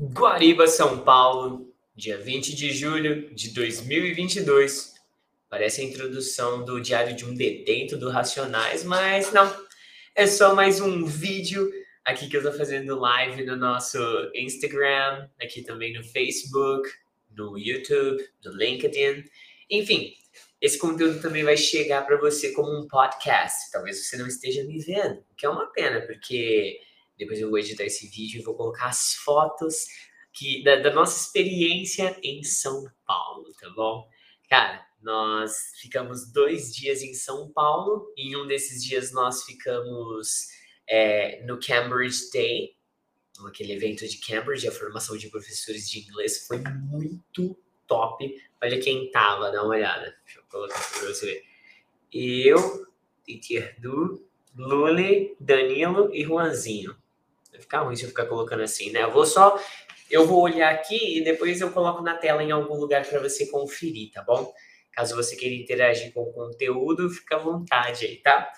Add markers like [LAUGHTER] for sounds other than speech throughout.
Guariba, São Paulo, dia 20 de julho de 2022. Parece a introdução do Diário de um Detento do Racionais, mas não. É só mais um vídeo aqui que eu tô fazendo live no nosso Instagram, aqui também no Facebook, no YouTube, no LinkedIn. Enfim, esse conteúdo também vai chegar para você como um podcast. Talvez você não esteja me vendo, o que é uma pena, porque depois eu vou editar esse vídeo e vou colocar as fotos que, da, da nossa experiência em São Paulo, tá bom? Cara, nós ficamos dois dias em São Paulo. Em um desses dias nós ficamos é, no Cambridge Day, aquele evento de Cambridge, a formação de professores de inglês foi muito top. Olha quem tava, dá uma olhada. Deixa eu colocar aqui pra você ver. Eu, Teacher Du, Luli, Danilo e Juanzinho. Vai ficar ruim se eu ficar colocando assim, né? Eu vou só. Eu vou olhar aqui e depois eu coloco na tela em algum lugar para você conferir, tá bom? Caso você queira interagir com o conteúdo, fica à vontade aí, tá?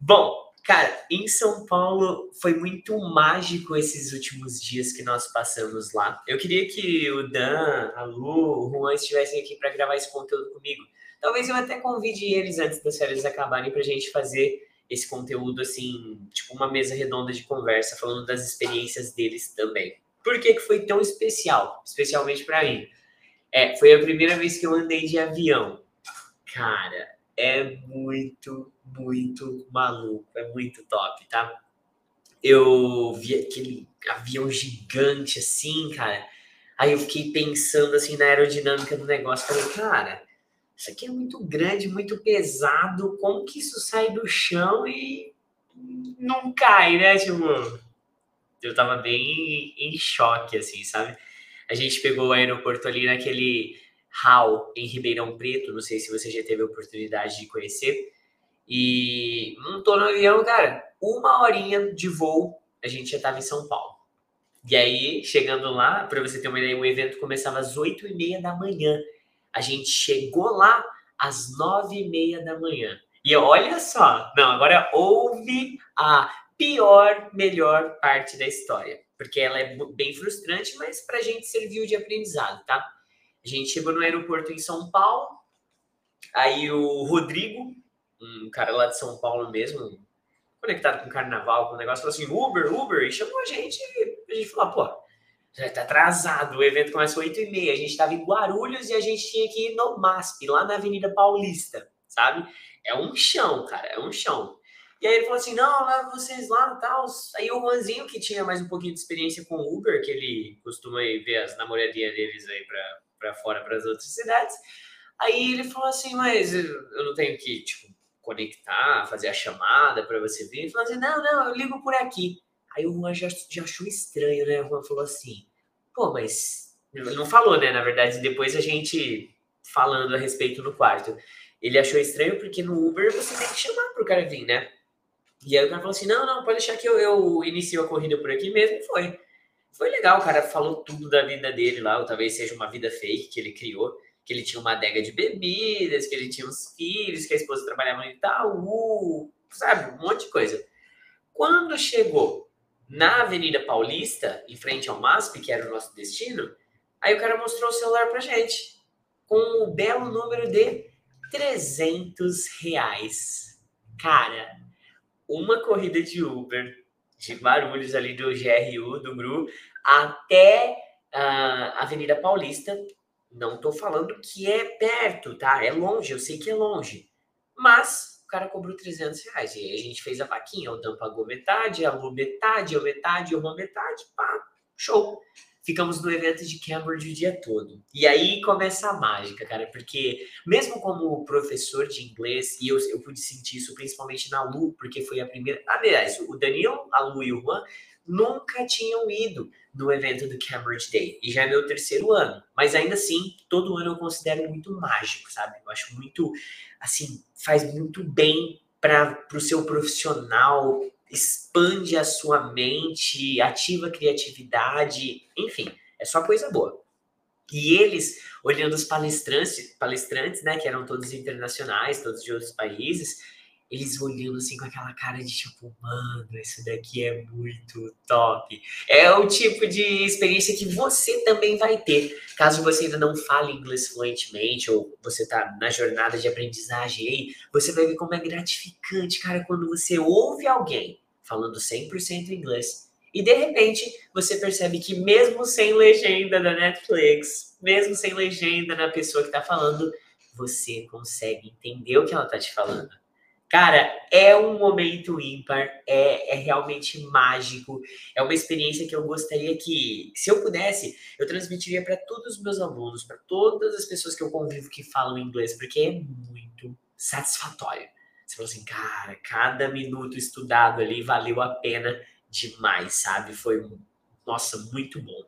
Bom, Cara, em São Paulo foi muito mágico esses últimos dias que nós passamos lá. Eu queria que o Dan, a Lu, o Juan estivessem aqui para gravar esse conteúdo comigo. Talvez eu até convide eles antes das férias acabarem para a gente fazer esse conteúdo assim, tipo uma mesa redonda de conversa, falando das experiências deles também. Por que, que foi tão especial? Especialmente para mim. É, foi a primeira vez que eu andei de avião. Cara, é muito, muito maluco, é muito top, tá? Eu vi aquele avião gigante assim, cara. Aí eu fiquei pensando assim na aerodinâmica do negócio. Falei, cara, isso aqui é muito grande, muito pesado. Como que isso sai do chão e não cai, né? Tipo, eu tava bem em choque, assim, sabe? A gente pegou o aeroporto ali naquele HAL em Ribeirão Preto, não sei se você já teve a oportunidade de conhecer. E montou no avião, cara, uma horinha de voo, a gente já estava em São Paulo. E aí, chegando lá, para você ter uma ideia, o evento começava às 8 e meia da manhã. A gente chegou lá às 9 e meia da manhã. E olha só, não, agora ouve a pior, melhor parte da história. Porque ela é bem frustrante, mas para a gente serviu de aprendizado, tá? A gente chegou no aeroporto em São Paulo, aí o Rodrigo, um cara lá de São Paulo mesmo, conectado com o carnaval, com o negócio, falou assim: Uber, Uber, e chamou a gente. A gente falou: pô, já tá atrasado, o evento começa às 8h30, a gente estava em Guarulhos e a gente tinha que ir no MASP, lá na Avenida Paulista, sabe? É um chão, cara, é um chão. E aí ele falou assim: não, leva vocês lá e tal. Aí o Juanzinho, que tinha mais um pouquinho de experiência com Uber, que ele costuma ver as namoradinhas deles aí para fora para as outras cidades. Aí ele falou assim, mas eu não tenho que tipo conectar, fazer a chamada para você vir. Ele falou assim, não, não, eu ligo por aqui. Aí o Juan já, já achou estranho, né? O Juan falou assim, pô, mas não falou, né? Na verdade, depois a gente falando a respeito no quarto. Ele achou estranho porque no Uber você tem que chamar pro cara vir, né? E aí o cara falou assim: não, não, pode deixar que eu, eu inicio a corrida por aqui mesmo. E foi. Foi legal, o cara falou tudo da vida dele lá, ou talvez seja uma vida fake que ele criou, que ele tinha uma adega de bebidas, que ele tinha uns filhos, que a esposa trabalhava no Itaú, sabe? Um monte de coisa. Quando chegou na Avenida Paulista, em frente ao MASP, que era o nosso destino, aí o cara mostrou o celular pra gente, com o um belo número de 300 reais. Cara, uma corrida de Uber de Guarulhos, ali do GRU, do GRU, até a Avenida Paulista. Não estou falando que é perto, tá? É longe, eu sei que é longe. Mas cara cobrou 300 reais. E aí a gente fez a vaquinha. O Dan pagou metade, a Lu metade, eu metade, eu uma metade. Pá, show ficamos no evento de Cambridge o dia todo. E aí começa a mágica, cara, porque mesmo como professor de inglês, e eu, eu pude sentir isso principalmente na Lu, porque foi a primeira. Aliás, o Daniel, a Lu e o Juan nunca tinham ido no evento do Cambridge Day. E já é meu terceiro ano. Mas ainda assim, todo ano eu considero muito mágico, sabe? Eu acho muito, assim, faz muito bem para o seu profissional, expande a sua mente, ativa a criatividade, enfim, é só coisa boa. E eles, olhando os palestrantes, palestrantes, né, que eram todos internacionais, todos de outros países, eles olhando assim com aquela cara de tipo, mano, isso daqui é muito top. É o tipo de experiência que você também vai ter, caso você ainda não fale inglês fluentemente ou você tá na jornada de aprendizagem aí, você vai ver como é gratificante, cara, quando você ouve alguém falando 100% inglês e de repente você percebe que mesmo sem legenda da Netflix, mesmo sem legenda na pessoa que tá falando, você consegue entender o que ela tá te falando. Cara, é um momento ímpar, é, é realmente mágico, é uma experiência que eu gostaria que, se eu pudesse, eu transmitiria para todos os meus alunos, para todas as pessoas que eu convivo que falam inglês, porque é muito satisfatório. Você falou assim, cara, cada minuto estudado ali valeu a pena demais, sabe? Foi, nossa, muito bom.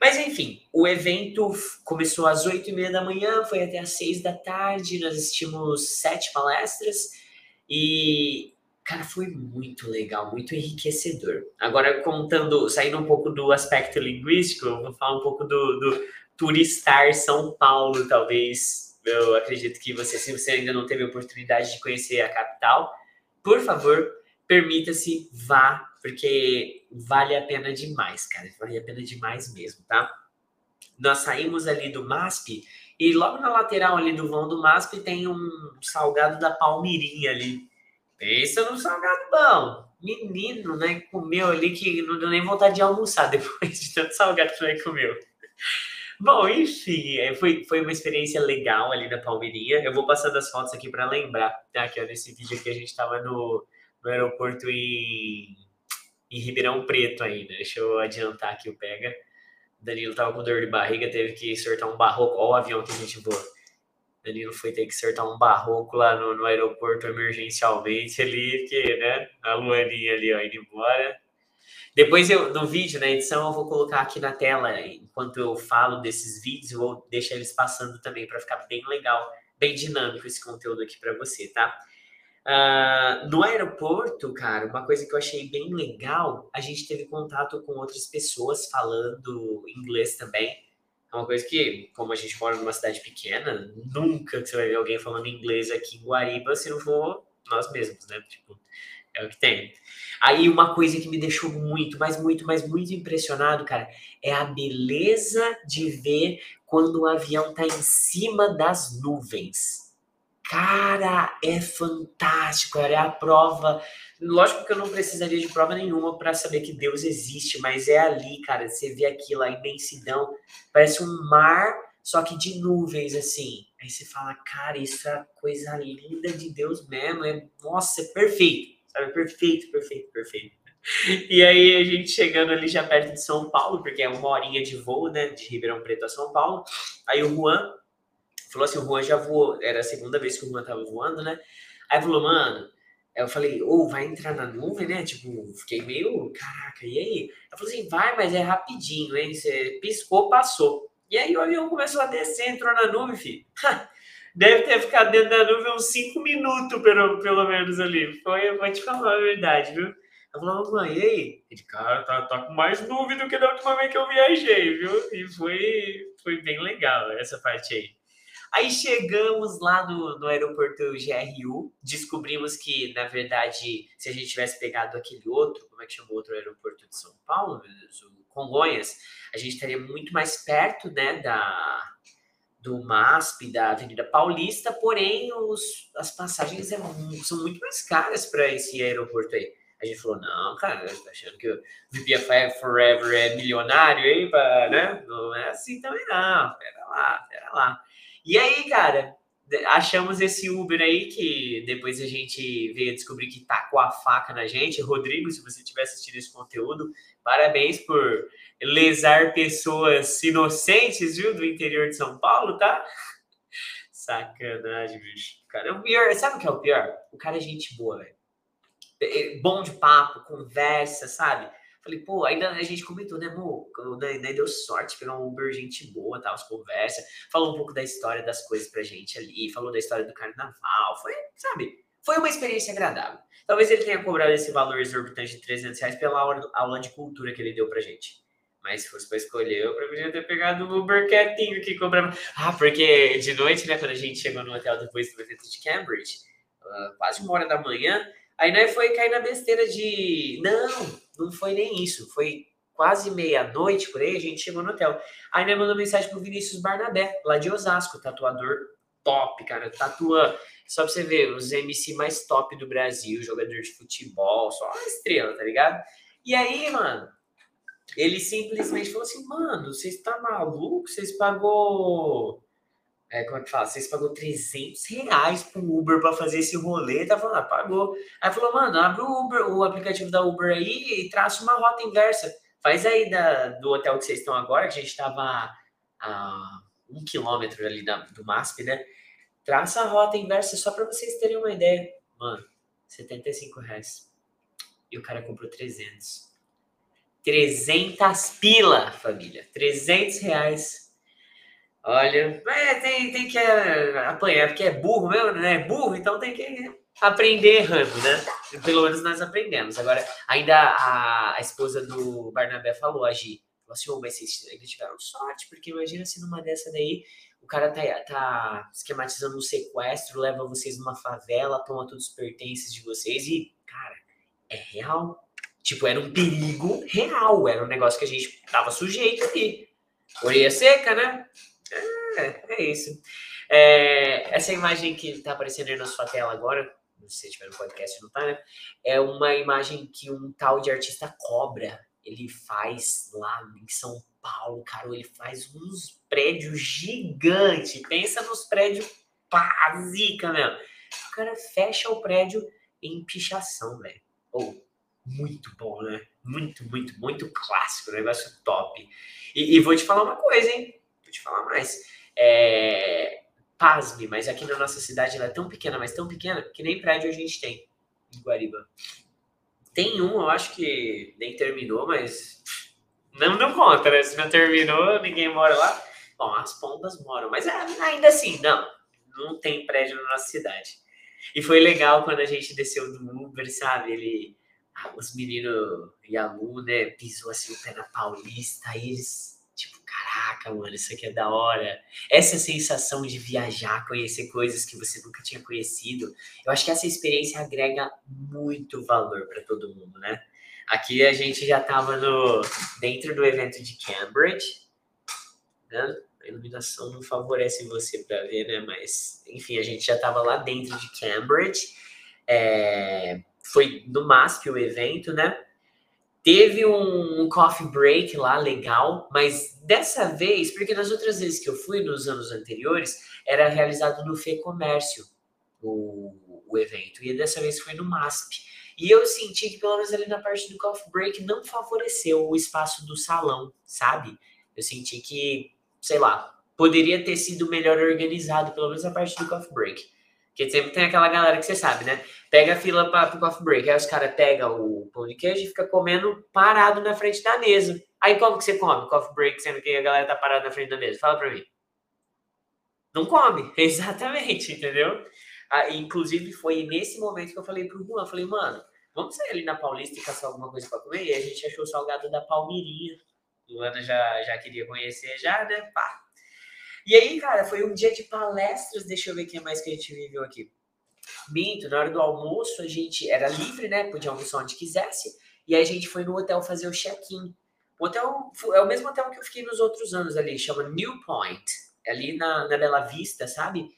Mas enfim, o evento começou às oito e meia da manhã, foi até às seis da tarde, nós assistimos sete palestras e, cara, foi muito legal, muito enriquecedor. Agora, contando, saindo um pouco do aspecto linguístico, eu vou falar um pouco do, do turistar São Paulo, talvez. Eu acredito que você, se você ainda não teve a oportunidade de conhecer a capital, por favor, permita-se, vá, porque vale a pena demais, cara. Vale a pena demais mesmo, tá? Nós saímos ali do MASP e logo na lateral ali do vão do MASP tem um salgado da Palmirinha ali. Pensa no salgado bom. Menino, né? Comeu ali que não deu nem vontade de almoçar [LAUGHS] depois de tanto salgado que ele comeu. Bom, enfim, é, foi, foi uma experiência legal ali na Palmirinha. Eu vou passando as fotos aqui para lembrar, tá? Que ó, nesse vídeo aqui a gente estava no, no aeroporto em, em Ribeirão Preto ainda. Deixa eu adiantar aqui o pega. Danilo tava com dor de barriga, teve que sortar um barroco. Olha o avião que a gente voa. Danilo foi ter que sortar um barroco lá no, no aeroporto emergencialmente ali, porque, né? A Luaninha ali, ó, indo embora. Depois eu, no vídeo, na edição, eu vou colocar aqui na tela, enquanto eu falo desses vídeos, eu vou deixar eles passando também para ficar bem legal, bem dinâmico esse conteúdo aqui para você, tá? Uh, no aeroporto, cara, uma coisa que eu achei bem legal, a gente teve contato com outras pessoas falando inglês também. É uma coisa que, como a gente mora numa cidade pequena, nunca você vai ver alguém falando inglês aqui em Guariba se não for nós mesmos, né? Tipo, é o que tem. Aí uma coisa que me deixou muito, mas muito, mas muito impressionado, cara, é a beleza de ver quando o avião tá em cima das nuvens Cara, é fantástico, é a prova. Lógico que eu não precisaria de prova nenhuma para saber que Deus existe, mas é ali, cara, você vê aquilo, a imensidão, parece um mar, só que de nuvens, assim. Aí você fala, cara, isso é coisa linda de Deus mesmo, é, nossa, é perfeito, sabe? Perfeito, perfeito, perfeito. E aí a gente chegando ali já perto de São Paulo, porque é uma horinha de voo, né, de Ribeirão Preto a São Paulo. Aí o Juan falou assim: o Juan já voou, era a segunda vez que o Juan tava voando, né? Aí falou, mano, eu falei, ou oh, vai entrar na nuvem, né? Tipo, fiquei meio, caraca, e aí? Ela falou assim: vai, mas é rapidinho, hein? Você piscou, passou. E aí o avião começou a descer, entrou na nuvem, filho. [LAUGHS] Deve ter ficado dentro da nuvem uns 5 minutos, pelo, pelo menos ali. Foi, eu vou te falar a verdade, viu? Eu falei, mãe, e aí? Ele, cara, tá, tá com mais nuvem do que da última vez que eu viajei, viu? E foi, foi bem legal essa parte aí. Aí chegamos lá no, no aeroporto GRU, descobrimos que, na verdade, se a gente tivesse pegado aquele outro, como é que chama o outro aeroporto de São Paulo, o Congonhas, a gente estaria muito mais perto, né, da, do MASP, da Avenida Paulista, porém os, as passagens é, são muito mais caras para esse aeroporto aí. A gente falou, não, cara, tá achando que o VPFI Forever é milionário aí, pra, né? Não é assim também não, pera lá, pera lá. E aí, cara, achamos esse Uber aí que depois a gente veio descobrir que tacou a faca na gente. Rodrigo, se você tiver assistido esse conteúdo, parabéns por lesar pessoas inocentes, viu, do interior de São Paulo, tá? Sacanagem, bicho. Cara, o pior, sabe o que é o pior? O cara é gente boa, velho. É, é bom de papo, conversa, sabe? Falei, pô, ainda a gente comentou, né, amor? Daí, deu sorte, pegar um Uber gente boa, tal, as conversas. Falou um pouco da história das coisas pra gente ali, falou da história do carnaval. Foi, sabe? Foi uma experiência agradável. Talvez ele tenha cobrado esse valor exorbitante de 300 reais pela aula, de cultura que ele deu pra gente. Mas se fosse pra escolher, eu poderia ter pegado o Uber quietinho que cobrava. Ah, porque de noite, né, quando a gente chegou no hotel depois do evento de Cambridge, uh, quase uma hora da manhã. Aí nós foi cair na besteira de. Não, não foi nem isso. Foi quase meia-noite por aí, a gente chegou no hotel. Aí nós mandou mensagem pro Vinícius Barnabé, lá de Osasco, tatuador top, cara. Tatua, só pra você ver, os MC mais top do Brasil, jogador de futebol, só uma estrela, tá ligado? E aí, mano, ele simplesmente falou assim, mano, vocês tá maluco? Vocês pagou é, como é que fala? Vocês pagou 300 reais pro Uber para fazer esse rolê, tá falando, ah, pagou. Aí falou, mano, abre o Uber, o aplicativo da Uber aí e traça uma rota inversa. Faz aí da, do hotel que vocês estão agora, que a gente estava a um quilômetro ali da, do MASP, né? Traça a rota inversa só para vocês terem uma ideia. Mano, 75 reais. E o cara comprou 300. 300 pila, família. 300 reais Olha, é, tem, tem que é, apanhar, porque é burro mesmo, né? É burro, então tem que aprender errando, né? Pelo menos nós aprendemos. Agora, ainda a, a esposa do Barnabé falou, a Gi, falou assim, oh, mas vocês ainda tiveram sorte, porque imagina se numa dessa daí o cara tá, tá esquematizando um sequestro, leva vocês numa favela, toma todos os pertences de vocês e, cara, é real. Tipo, era um perigo real, era um negócio que a gente tava sujeito ali. Orelha seca, né? É, é isso. É, essa imagem que está aparecendo aí na sua tela agora, não sei se tiver no podcast não tá, né? É uma imagem que um tal de artista cobra ele faz lá em São Paulo, cara. Ele faz uns prédios gigantes. Pensa nos prédios pá, zica, mesmo. O cara fecha o prédio em pichação, velho. Oh, muito bom, né? Muito, muito, muito clássico, negócio top. E, e vou te falar uma coisa, hein? Vou te falar mais. É, pasme, mas aqui na nossa cidade ela é tão pequena, mas tão pequena, que nem prédio a gente tem em Guariba. Tem um, eu acho que nem terminou, mas não deu conta, né? Se não terminou, ninguém mora lá. Bom, as pombas moram, mas ainda assim, não, não tem prédio na nossa cidade. E foi legal quando a gente desceu do Uber, sabe? Ele, ah, os meninos e a Lu, né, pisou assim o pé na Paulista, aí eles caraca, mano, isso aqui é da hora. Essa sensação de viajar, conhecer coisas que você nunca tinha conhecido, eu acho que essa experiência agrega muito valor para todo mundo, né? Aqui a gente já estava no dentro do evento de Cambridge, né? A iluminação não favorece você para ver, né? Mas, enfim, a gente já estava lá dentro de Cambridge. É... Foi no MASP o evento, né? Teve um, coffee break lá legal, mas dessa vez, porque nas outras vezes que eu fui, nos anos anteriores, era realizado no Fê Comércio o, o evento, e dessa vez foi no MASP. E eu senti que, pelo menos ali na parte do coffee break, não favoreceu o espaço do salão, sabe? Eu senti que, sei lá, poderia ter sido melhor organizado, pelo menos a parte do coffee break. Porque sempre tem aquela galera que você sabe, né? Pega a fila para o coffee break. Aí os caras pegam o pão de queijo e fica comendo parado na frente da mesa. Aí como que você come coffee break, sendo que a galera tá parada na frente da mesa? Fala para mim. Não come. [LAUGHS] Exatamente, entendeu? Ah, inclusive, foi nesse momento que eu falei pro Juan, falei, mano, vamos sair ali na Paulista e caçar alguma coisa para comer? E a gente achou o salgado da Palmirinha. O Luana já, já queria conhecer já, né? Pá, e aí, cara, foi um dia de palestras. Deixa eu ver o que mais que a gente viveu aqui. Minto, na hora do almoço a gente era livre, né? Podia almoçar onde quisesse. E aí a gente foi no hotel fazer o check-in. O hotel é o mesmo hotel que eu fiquei nos outros anos ali, chama New Point. É ali na, na Bela Vista, sabe?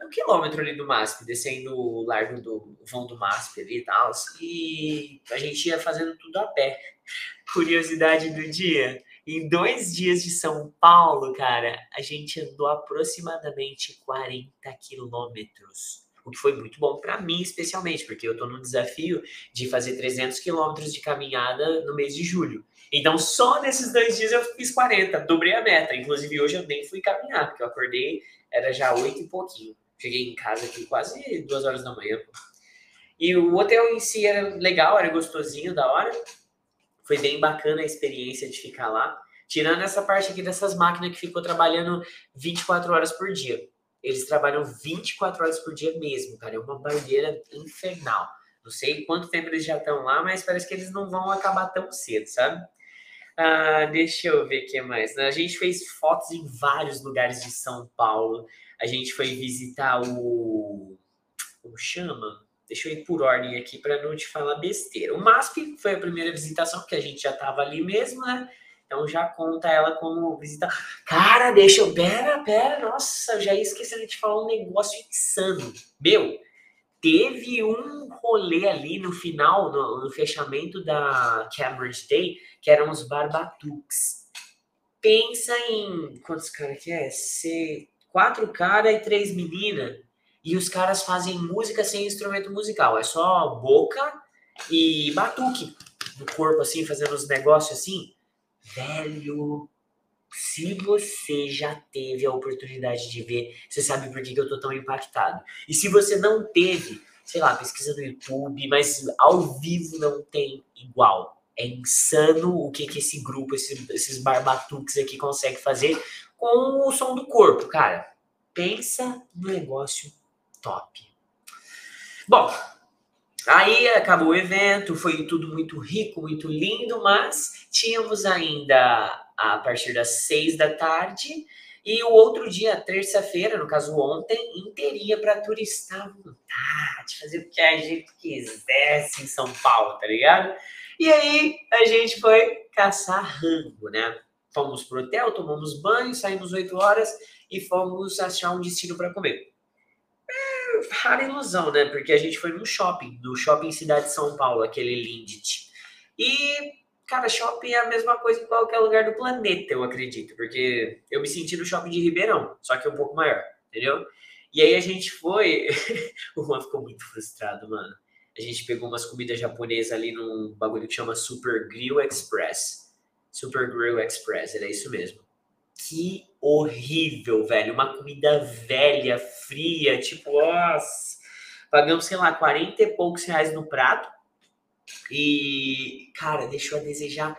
É um quilômetro ali do MASP, descendo o largo do vão do MASP ali e tal. E a gente ia fazendo tudo a pé. [LAUGHS] Curiosidade do dia. Em dois dias de São Paulo, cara, a gente andou aproximadamente 40 quilômetros. O que foi muito bom para mim, especialmente, porque eu tô no desafio de fazer 300 quilômetros de caminhada no mês de julho. Então, só nesses dois dias eu fiz 40, dobrei a meta. Inclusive, hoje eu nem fui caminhar, porque eu acordei, era já oito e pouquinho. Cheguei em casa aqui quase duas horas da manhã. E o hotel em si era legal, era gostosinho, da hora. Foi bem bacana a experiência de ficar lá. Tirando essa parte aqui dessas máquinas que ficou trabalhando 24 horas por dia. Eles trabalham 24 horas por dia mesmo, cara. É uma barreira infernal. Não sei quanto tempo eles já estão lá, mas parece que eles não vão acabar tão cedo, sabe? Ah, deixa eu ver o que mais. A gente fez fotos em vários lugares de São Paulo. A gente foi visitar o, como chama? Deixa eu ir por ordem aqui para não te falar besteira. O MASP foi a primeira visitação, porque a gente já estava ali mesmo, né? Então já conta ela como visita. Cara, deixa eu. Pera, pera, nossa, eu já ia de te falar um negócio insano. Meu, teve um rolê ali no final, no, no fechamento da Cambridge Day, que eram os Barbatuques. Pensa em. Quantos caras que é? Ser quatro caras e três meninas. E os caras fazem música sem instrumento musical. É só boca e batuque no corpo, assim, fazendo os negócios assim. Velho, se você já teve a oportunidade de ver, você sabe por que, que eu tô tão impactado. E se você não teve, sei lá, pesquisa no YouTube, mas ao vivo não tem igual. É insano o que, que esse grupo, esse, esses barbatuques aqui consegue fazer com o som do corpo, cara. Pensa no negócio top. Bom, Aí acabou o evento, foi tudo muito rico, muito lindo, mas tínhamos ainda a partir das seis da tarde e o outro dia, terça-feira, no caso ontem, inteirinha para turistar à vontade, fazer o que a gente quisesse em São Paulo, tá ligado? E aí a gente foi caçar rango, né? Fomos pro hotel, tomamos banho, saímos 8 horas e fomos achar um destino para comer rara ilusão, né? Porque a gente foi num shopping, no shopping Cidade de São Paulo, aquele Lindt. E, cara, shopping é a mesma coisa em qualquer lugar do planeta, eu acredito. Porque eu me senti no shopping de Ribeirão, só que um pouco maior, entendeu? E aí a gente foi. [LAUGHS] o Juan ficou muito frustrado, mano. A gente pegou umas comidas japonesas ali num bagulho que chama Super Grill Express. Super Grill Express, era isso mesmo. Que horrível, velho. Uma comida velha, fria, tipo, nossa. Pagamos, sei lá, 40 e poucos reais no prato. E, cara, deixou a desejar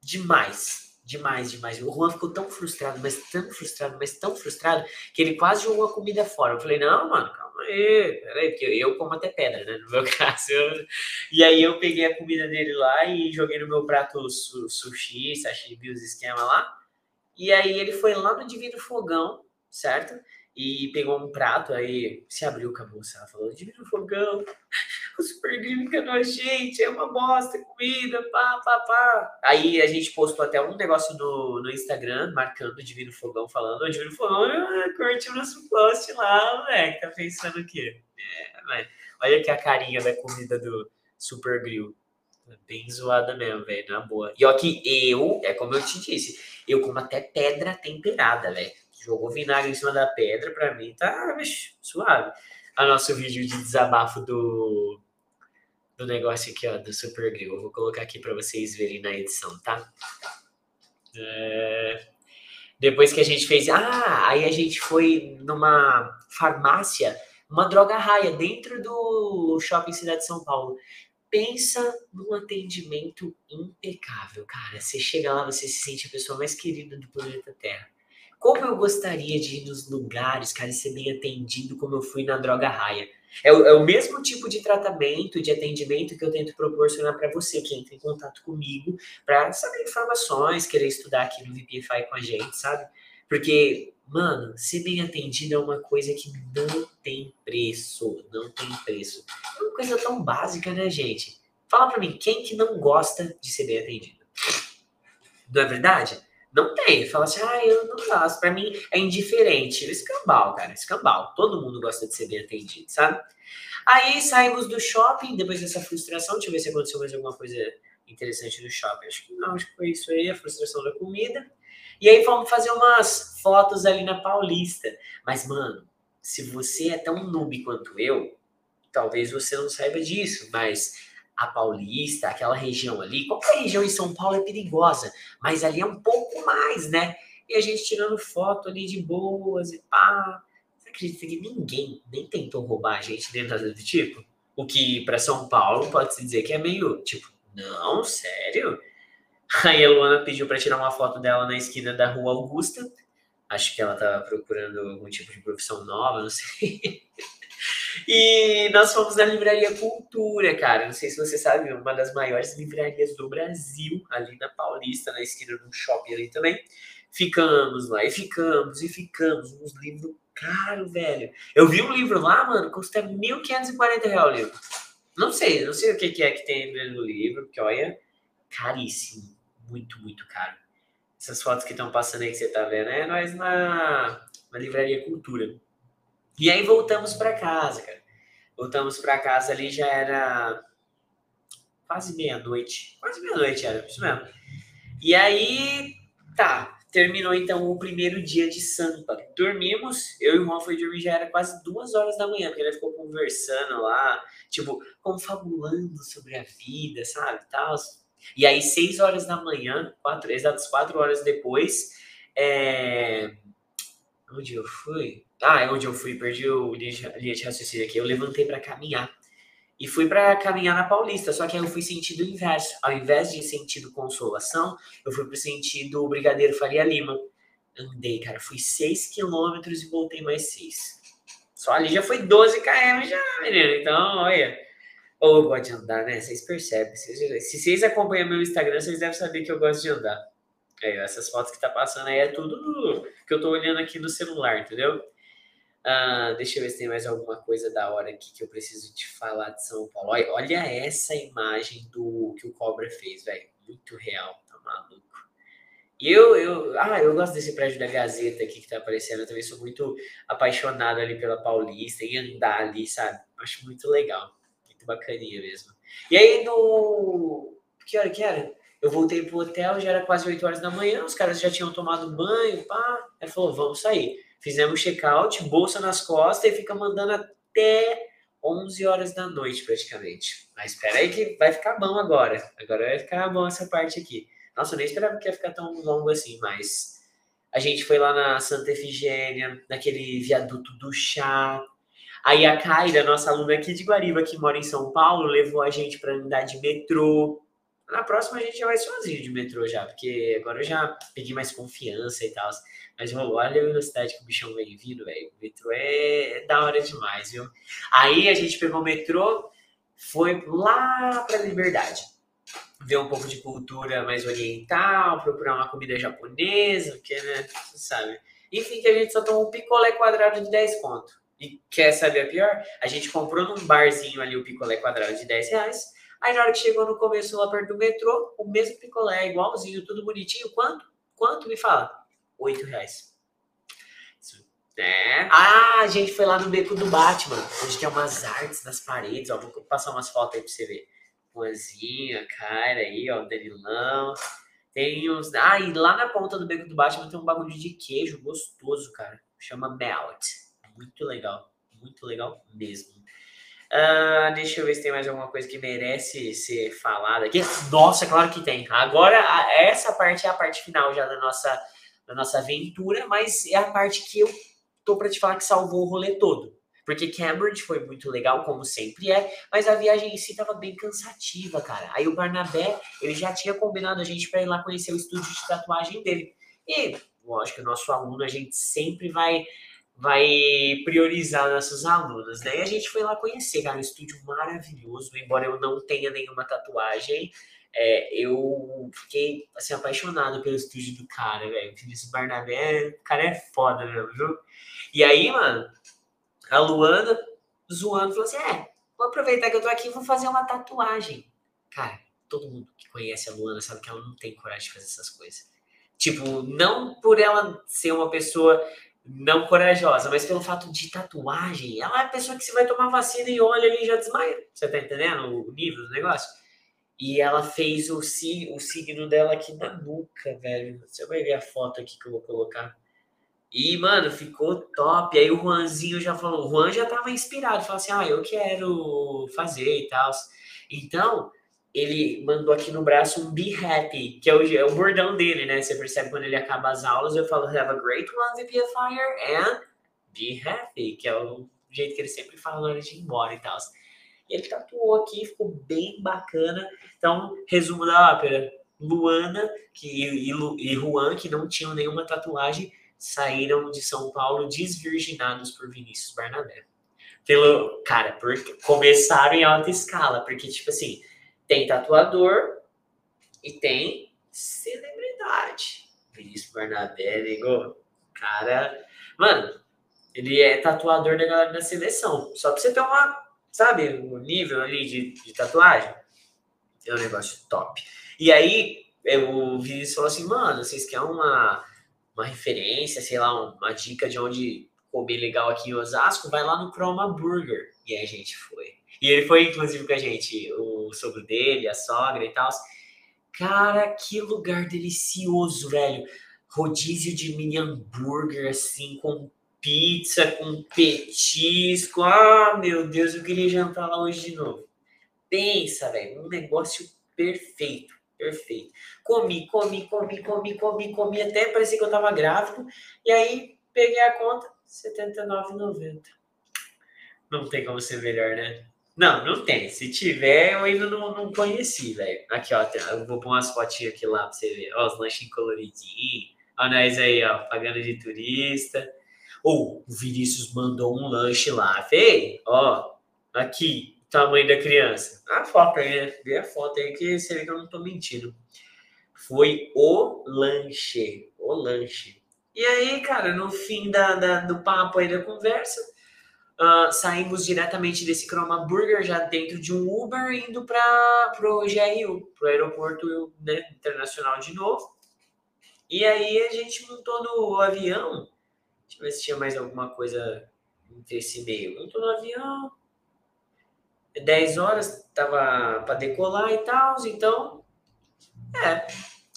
demais. Demais, demais. O Juan ficou tão frustrado, mas tão frustrado, mas tão frustrado, que ele quase jogou a comida fora. Eu falei, não, mano, calma aí, peraí, porque eu como até pedra, né? No meu [LAUGHS] caso. Eu... E aí eu peguei a comida dele lá e joguei no meu prato su sushi, sashimi, os esquemas lá. E aí ele foi lá no Divino Fogão, certo? E pegou um prato, aí se abriu com a moça, ela falou, Divino Fogão, [LAUGHS] o Super Grill enganou a gente, é uma bosta, comida, pá, pá, pá. Aí a gente postou até um negócio no, no Instagram, marcando o Divino Fogão, falando, o Divino Fogão ah, curtiu o nosso post lá, moleque, tá pensando o quê? É, mas olha aqui a carinha da comida do Super Grill. Bem zoada mesmo, velho, na boa. E ó que eu, é como eu te disse, eu como até pedra temperada, velho. Jogou vinagre em cima da pedra, pra mim tá bicho, suave. A nosso vídeo de desabafo do, do negócio aqui, ó, do Super Grill. Eu vou colocar aqui para vocês verem na edição, tá? É... Depois que a gente fez. Ah, aí a gente foi numa farmácia, uma droga raia, dentro do shopping Cidade de São Paulo pensa num atendimento impecável, cara. Você chega lá, você se sente a pessoa mais querida do planeta Terra. Como eu gostaria de ir nos lugares, cara, e ser bem atendido como eu fui na Droga Raia. É o, é o mesmo tipo de tratamento, de atendimento que eu tento proporcionar para você que entra em contato comigo para saber informações, querer estudar aqui no VPFI com a gente, sabe? Porque Mano, ser bem atendido é uma coisa que não tem preço, não tem preço. É coisa tão básica, né, gente? Fala pra mim, quem que não gosta de ser bem atendido? Não é verdade? Não tem. Fala assim, ah, eu não gosto. Pra mim é indiferente. Escambau, cara, escambau. Todo mundo gosta de ser bem atendido, sabe? Aí saímos do shopping, depois dessa frustração. Deixa eu ver se aconteceu mais alguma coisa interessante no shopping. Acho que não, acho que foi isso aí, a frustração da comida. E aí fomos fazer umas fotos ali na Paulista. Mas, mano, se você é tão noob quanto eu, talvez você não saiba disso, mas a Paulista, aquela região ali, qualquer região em São Paulo é perigosa, mas ali é um pouco mais, né? E a gente tirando foto ali de boas e pá. Você acredita que ninguém nem tentou roubar a gente dentro do tipo? O que para São Paulo pode se dizer que é meio tipo, não, sério? [LAUGHS] Aí a Luana pediu para tirar uma foto dela na esquina da Rua Augusta. Acho que ela estava procurando algum tipo de profissão nova, não sei. [LAUGHS] E nós fomos na Livraria Cultura, cara. Não sei se você sabe, uma das maiores livrarias do Brasil, ali na Paulista, na esquina do shopping ali também. Ficamos lá, e ficamos, e ficamos. Uns livros caro, velho. Eu vi um livro lá, mano, custa 1.540 reais o livro. Não sei, não sei o que, que é que tem no livro, porque olha, caríssimo. Muito, muito caro. Essas fotos que estão passando aí que você tá vendo é nós na, na Livraria Cultura. E aí voltamos para casa, cara. Voltamos para casa ali, já era quase meia-noite. Quase meia-noite era, isso mesmo. E aí, tá, terminou então o primeiro dia de Sampa. Dormimos, eu e o irmão foi dormir, já era quase duas horas da manhã, porque ele ficou conversando lá, tipo, confabulando sobre a vida, sabe, tal. E aí, seis horas da manhã, quatro, exatos quatro horas depois, é... onde eu fui? Ah, é onde eu fui, perdi o linha de raciocínio aqui. Eu levantei para caminhar. E fui para caminhar na Paulista, só que aí eu fui sentido inverso. Ao invés de sentido consolação, eu fui pro sentido Brigadeiro Faria Lima. Andei, cara, fui 6 quilômetros e voltei mais 6. Só ali já foi 12 km já, menino. Então, olha. Ou eu gosto de andar, né? Vocês percebem. se vocês acompanham meu Instagram, vocês devem saber que eu gosto de andar. É, essas fotos que tá passando aí é tudo que eu tô olhando aqui no celular, entendeu? Uh, deixa eu ver se tem mais alguma coisa da hora aqui que eu preciso te falar de São Paulo. Olha, essa imagem do que o Cobra fez, velho. Muito real, tá maluco. E eu, eu, ah, eu gosto desse prédio da Gazeta aqui que tá aparecendo. Eu também sou muito apaixonado ali pela Paulista, em andar ali, sabe? Acho muito legal. Muito bacaninha mesmo. E aí, no. Que hora que era? Eu voltei pro hotel, já era quase 8 horas da manhã, os caras já tinham tomado banho, pá. Aí falou, vamos sair. Fizemos check-out, bolsa nas costas e fica mandando até 11 horas da noite, praticamente. Mas espera aí que vai ficar bom agora. Agora vai ficar bom essa parte aqui. Nossa, eu nem esperava que ia ficar tão longo assim, mas a gente foi lá na Santa Efigênia, naquele viaduto do chá. Aí a Kaira, nossa aluna aqui de Guariba, que mora em São Paulo, levou a gente para andar de metrô. Na próxima a gente já vai sozinho de metrô já, porque agora eu já peguei mais confiança e tal. Mas olha a velocidade que o bichão vem vindo, velho. O metrô é, é, da hora demais, viu? Aí a gente pegou o metrô, foi lá pra Liberdade. Ver um pouco de cultura mais oriental, procurar uma comida japonesa, porque, né, você sabe. Enfim, que a gente só tomou um picolé quadrado de 10 conto. E quer saber a pior? A gente comprou num barzinho ali o picolé quadrado de 10 reais. Aí na hora que chegou no começo lá perto do metrô, o mesmo picolé, igualzinho, tudo bonitinho. Quanto? Quanto? Me fala. 8 reais. É. Ah, a gente foi lá no beco do Batman, onde tem umas artes nas paredes, ó. Vou passar umas fotos aí pra você ver. Juanzinha, cara aí, ó, Danilão. Tem uns. Ah, e lá na ponta do beco do Batman tem um bagulho de queijo gostoso, cara. Chama Melt. Muito legal. Muito legal mesmo. Uh, deixa eu ver se tem mais alguma coisa que merece ser falada aqui. Nossa, claro que tem. Agora, essa parte é a parte final já da nossa da nossa aventura, mas é a parte que eu tô para te falar que salvou o rolê todo. Porque Cambridge foi muito legal, como sempre é, mas a viagem em si tava bem cansativa, cara. Aí o Barnabé, ele já tinha combinado a gente para ir lá conhecer o estúdio de tatuagem dele. E, lógico, o nosso aluno, a gente sempre vai vai priorizar nossos alunos, né? E a gente foi lá conhecer, cara, um estúdio maravilhoso, embora eu não tenha nenhuma tatuagem, é, eu fiquei assim, apaixonado pelo estúdio do cara, velho. O Vinícius Barnabé, o cara é foda mesmo, viu? E aí, mano, a Luana zoando falou assim: é, vou aproveitar que eu tô aqui vou fazer uma tatuagem. Cara, todo mundo que conhece a Luana sabe que ela não tem coragem de fazer essas coisas. Tipo, não por ela ser uma pessoa não corajosa, mas pelo fato de tatuagem. Ela é a pessoa que você vai tomar vacina e olha ali e já desmaia. Você tá entendendo o nível do negócio? E ela fez o, o signo dela aqui na nuca, velho. Você vai ver a foto aqui que eu vou colocar. E, mano, ficou top. Aí o Juanzinho já falou, o Juan já tava inspirado, falou assim: ah, eu quero fazer e tal. Então, ele mandou aqui no braço um Be Happy, que é o, é o bordão dele, né? Você percebe quando ele acaba as aulas, eu falo Have a great one, VPFire, and Be Happy, que é o jeito que ele sempre fala na hora de ir embora e tal. Ele tatuou aqui, ficou bem bacana. Então, resumo da ópera: Luana que, e, e Juan, que não tinham nenhuma tatuagem, saíram de São Paulo desvirginados por Vinícius Barnabé. Pelo, cara, por, começaram em alta escala, porque, tipo assim, tem tatuador e tem celebridade. Vinícius Barnabé, nego, cara. Mano, Ele é tatuador da galera da seleção. Só pra você ter uma, sabe, o nível ali de, de tatuagem. É um negócio top. E aí, o Vinícius falou assim, mano, vocês querem uma, uma referência, sei lá, uma dica de onde comer legal aqui em Osasco? Vai lá no Chroma Burger. E a gente foi. E ele foi, inclusive, com a gente, o sogro dele, a sogra e tal. Cara, que lugar delicioso, velho. Rodízio de mini hambúrguer, assim, com pizza, com petisco. Ah, meu Deus, eu queria jantar lá hoje de novo. Pensa, velho, um negócio perfeito, perfeito. Comi, comi, comi, comi, comi, comi, até parecia que eu tava grávido. E aí, peguei a conta, R$ 79,90. Não tem como ser melhor, né? Não, não tem. Se tiver, eu ainda não, não conheci, velho. Aqui, ó, eu vou pôr umas fotinhas aqui lá pra você ver. Ó, os lanchinhos coloridinhos. Ó, nós aí, ó, pagando de turista. Ou o Vinícius mandou um lanche lá. Vê, ó, aqui, tamanho da criança. A foto aí, né? Vê a foto aí que você vê que eu não tô mentindo. Foi o lanche. O lanche. E aí, cara, no fim da, da do papo aí da conversa, Uh, saímos diretamente desse Chroma Burger, já dentro de um Uber, indo para o GRU, para o aeroporto né, internacional de novo. E aí a gente montou no avião. Deixa eu ver se tinha mais alguma coisa entre esse meio. Montou no avião. 10 horas, tava para decolar e tal. Então, é.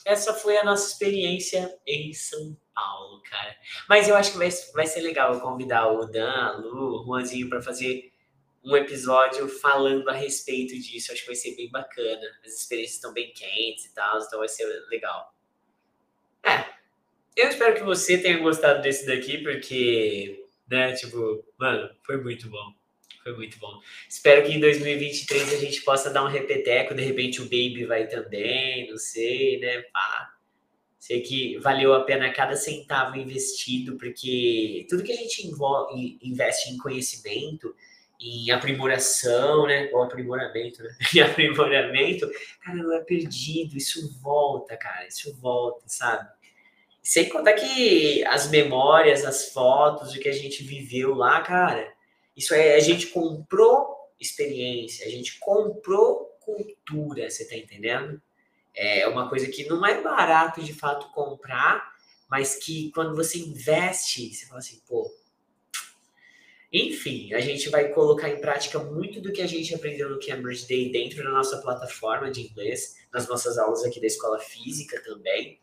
Essa foi a nossa experiência em São Paulo, cara. Mas eu acho que vai, vai ser legal eu convidar o Dan, a Lu, o Juanzinho para fazer um episódio falando a respeito disso. Eu acho que vai ser bem bacana. As experiências estão bem quentes e tal, então vai ser legal. É. Eu espero que você tenha gostado desse daqui, porque, né, tipo, mano, foi muito bom. Foi muito bom. Espero que em 2023 a gente possa dar um repeteco. De repente o Baby vai também, não sei, né? Pá. Sei que valeu a pena cada centavo investido, porque tudo que a gente investe em conhecimento, em aprimoração, né? Ou aprimoramento, né? [LAUGHS] Em aprimoramento, cara, não é perdido, isso volta, cara, isso volta, sabe? Sem contar que as memórias, as fotos, o que a gente viveu lá, cara, isso é, a gente comprou experiência, a gente comprou cultura, você tá entendendo? É uma coisa que não é barato de fato comprar, mas que quando você investe, você fala assim, pô. Enfim, a gente vai colocar em prática muito do que a gente aprendeu no Cambridge Day dentro da nossa plataforma de inglês, nas nossas aulas aqui da escola física também.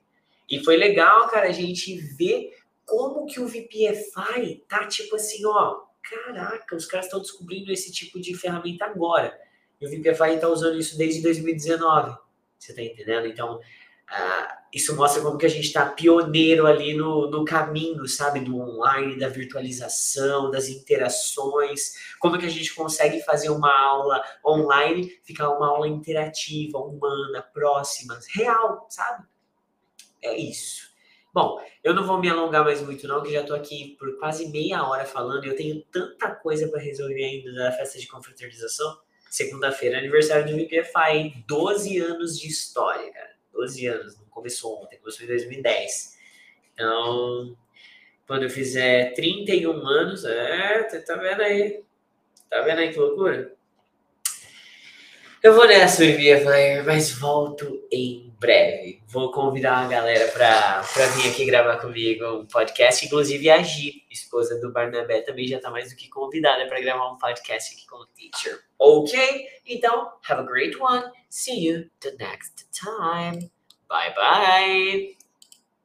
E foi legal, cara, a gente ver como que o VPFI tá tipo assim, ó, caraca, os caras estão descobrindo esse tipo de ferramenta agora. E o VPFI está usando isso desde 2019. Você está entendendo? Então, uh, isso mostra como que a gente está pioneiro ali no, no caminho, sabe? Do online, da virtualização, das interações. Como que a gente consegue fazer uma aula online ficar uma aula interativa, humana, próxima, real, sabe? É isso. Bom, eu não vou me alongar mais muito não, que já estou aqui por quase meia hora falando e eu tenho tanta coisa para resolver ainda da festa de confraternização segunda-feira, aniversário do VPFI, 12 anos de história, cara. 12 anos, não começou ontem, começou em 2010. Então, quando eu fizer 31 anos, é, tá vendo aí? Tá vendo aí que loucura? Eu vou nessa, VPFI, mas volto em breve. Vou convidar a galera para vir aqui gravar comigo um podcast. Inclusive, a Gi, esposa do Barnabé, também já está mais do que convidada para gravar um podcast aqui com o Teacher. Ok? Então, have a great one. See you the next time. Bye bye.